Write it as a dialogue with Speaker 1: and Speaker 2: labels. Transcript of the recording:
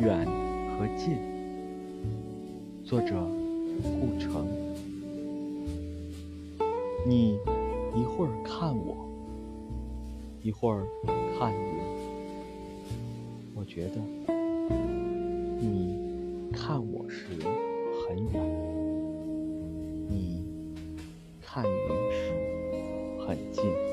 Speaker 1: 远和近。作者顾城。你一会儿看我一会儿看云。我觉得你看我时很远你看云时很近。